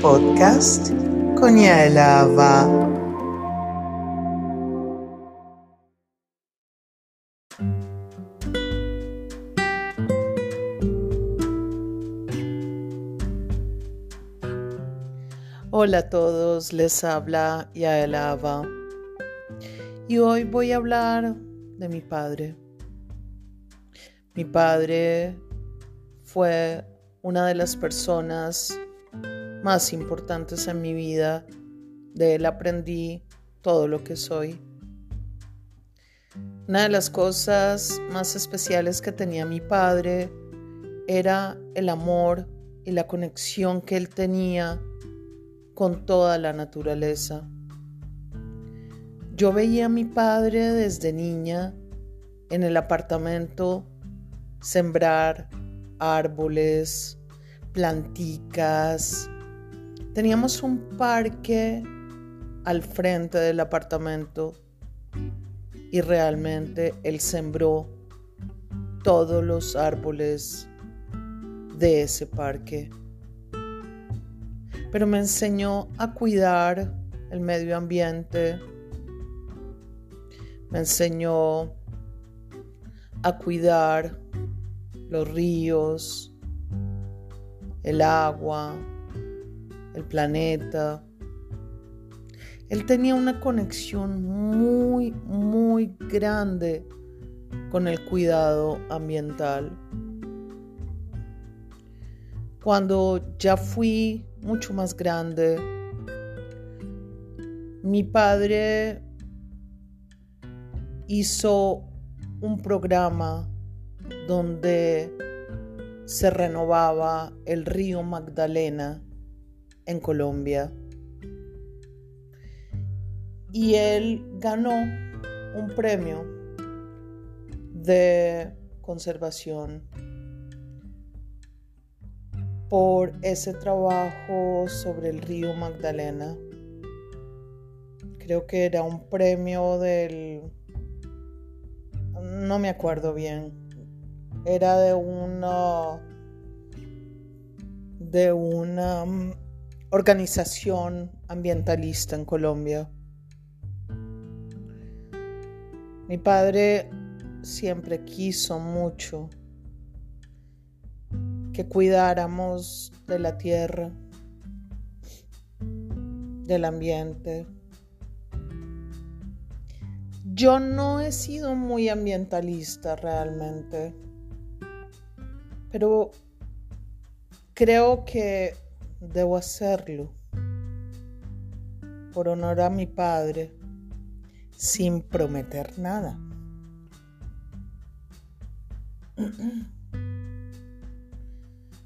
podcast con Yaelava. Hola a todos, les habla Yaelava. Y hoy voy a hablar de mi padre. Mi padre fue una de las personas más importantes en mi vida. De él aprendí todo lo que soy. Una de las cosas más especiales que tenía mi padre era el amor y la conexión que él tenía con toda la naturaleza. Yo veía a mi padre desde niña en el apartamento sembrar árboles, planticas. Teníamos un parque al frente del apartamento y realmente él sembró todos los árboles de ese parque. Pero me enseñó a cuidar el medio ambiente, me enseñó a cuidar los ríos, el agua, el planeta. Él tenía una conexión muy, muy grande con el cuidado ambiental. Cuando ya fui mucho más grande, mi padre hizo un programa donde se renovaba el río Magdalena en Colombia. Y él ganó un premio de conservación por ese trabajo sobre el río Magdalena. Creo que era un premio del... No me acuerdo bien, era de una de una organización ambientalista en Colombia. Mi padre siempre quiso mucho que cuidáramos de la tierra, del ambiente. Yo no he sido muy ambientalista realmente pero creo que debo hacerlo por honor a mi padre sin prometer nada.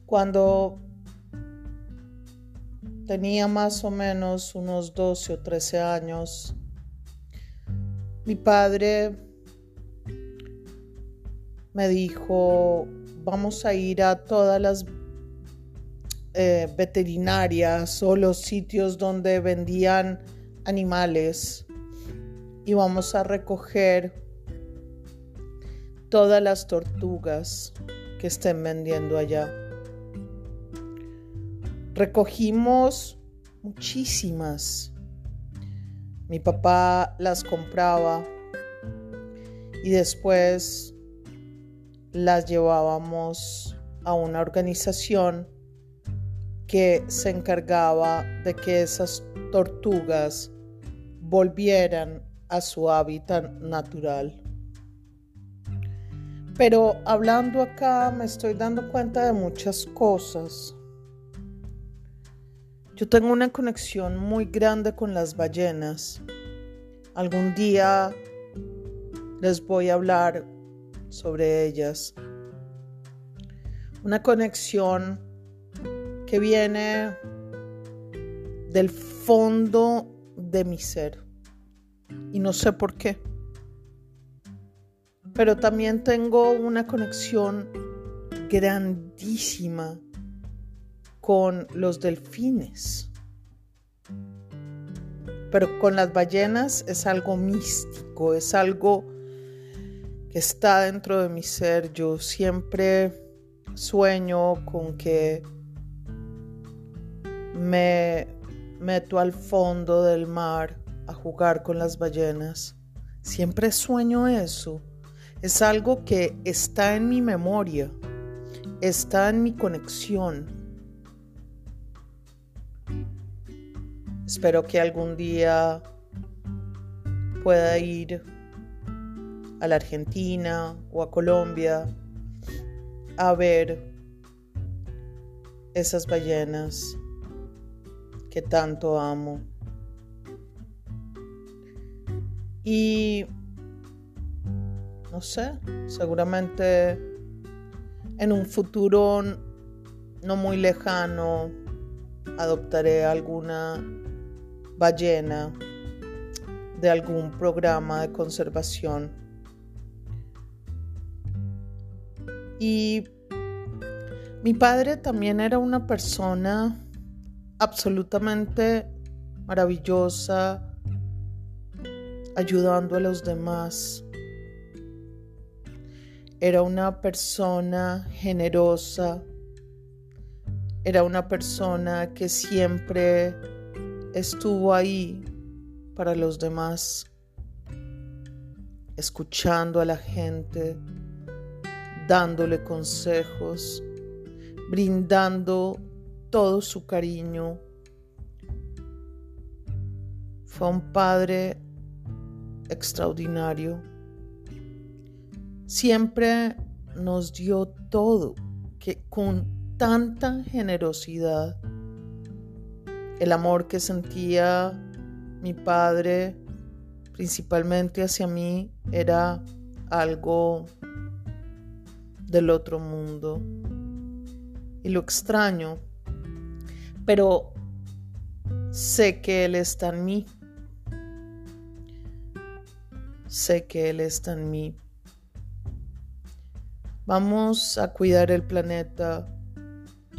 Cuando tenía más o menos unos 12 o 13 años, mi padre me dijo, vamos a ir a todas las eh, veterinarias o los sitios donde vendían animales y vamos a recoger todas las tortugas que estén vendiendo allá. Recogimos muchísimas. Mi papá las compraba y después las llevábamos a una organización que se encargaba de que esas tortugas volvieran a su hábitat natural. Pero hablando acá me estoy dando cuenta de muchas cosas. Yo tengo una conexión muy grande con las ballenas. Algún día les voy a hablar sobre ellas. Una conexión que viene del fondo de mi ser. Y no sé por qué. Pero también tengo una conexión grandísima con los delfines. Pero con las ballenas es algo místico, es algo que está dentro de mi ser. Yo siempre sueño con que me meto al fondo del mar a jugar con las ballenas. Siempre sueño eso. Es algo que está en mi memoria, está en mi conexión. Espero que algún día pueda ir a la Argentina o a Colombia a ver esas ballenas que tanto amo. Y no sé, seguramente en un futuro no muy lejano adoptaré alguna ballena de algún programa de conservación. Y mi padre también era una persona absolutamente maravillosa, ayudando a los demás. Era una persona generosa, era una persona que siempre estuvo ahí para los demás, escuchando a la gente, dándole consejos, brindando todo su cariño. Fue un padre extraordinario. Siempre nos dio todo, que con tanta generosidad. El amor que sentía mi padre, principalmente hacia mí, era algo del otro mundo. Y lo extraño, pero sé que Él está en mí sé que Él está en mí. Vamos a cuidar el planeta.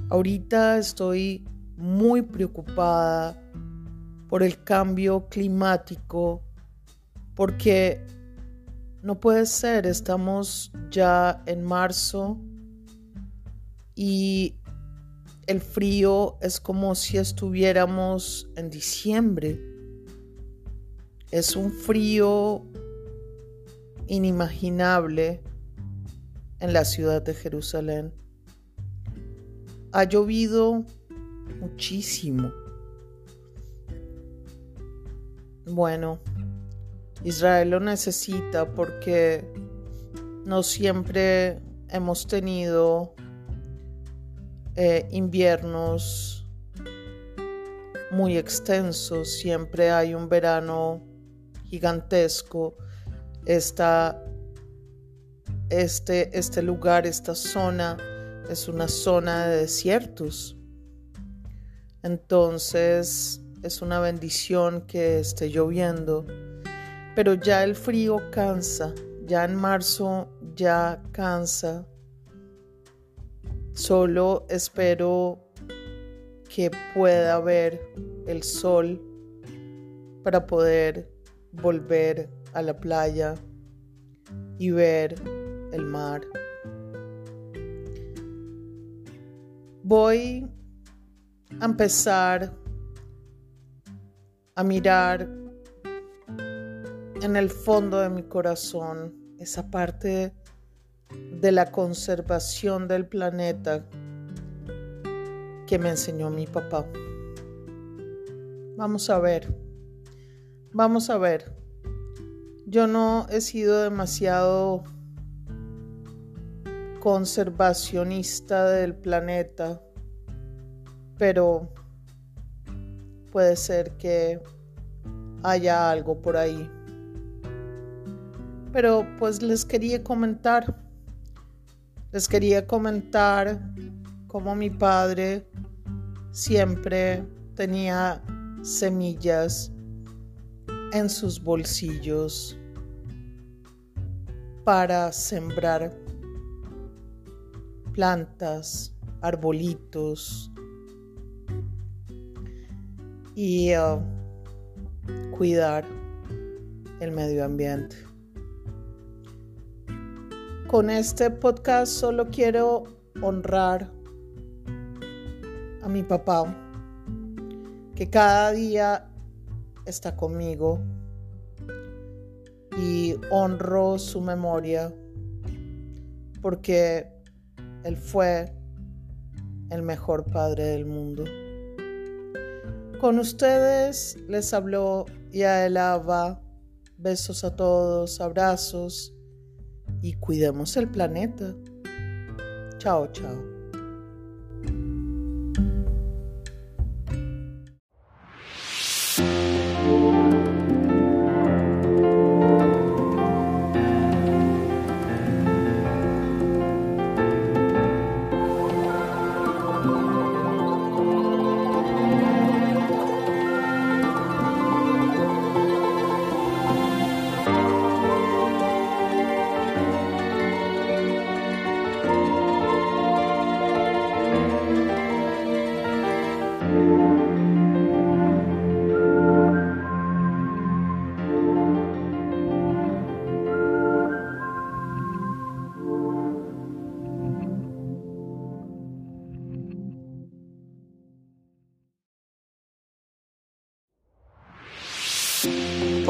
Ahorita estoy muy preocupada por el cambio climático porque no puede ser, estamos ya en marzo y el frío es como si estuviéramos en diciembre. Es un frío inimaginable en la ciudad de Jerusalén. Ha llovido muchísimo. Bueno, Israel lo necesita porque no siempre hemos tenido eh, inviernos muy extensos, siempre hay un verano gigantesco esta, este, este lugar, esta zona, es una zona de desiertos. Entonces es una bendición que esté lloviendo. Pero ya el frío cansa, ya en marzo ya cansa. Solo espero que pueda ver el sol para poder volver a la playa y ver el mar. Voy a empezar a mirar en el fondo de mi corazón esa parte de la conservación del planeta que me enseñó mi papá. Vamos a ver, vamos a ver yo no he sido demasiado conservacionista del planeta, pero puede ser que haya algo por ahí. Pero pues les quería comentar, les quería comentar cómo mi padre siempre tenía semillas en sus bolsillos para sembrar plantas, arbolitos y uh, cuidar el medio ambiente. Con este podcast solo quiero honrar a mi papá que cada día está conmigo y honro su memoria porque él fue el mejor padre del mundo. Con ustedes les habló Yael Ava. Besos a todos, abrazos y cuidemos el planeta. Chao, chao.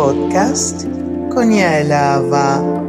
Podcast con Yaelava.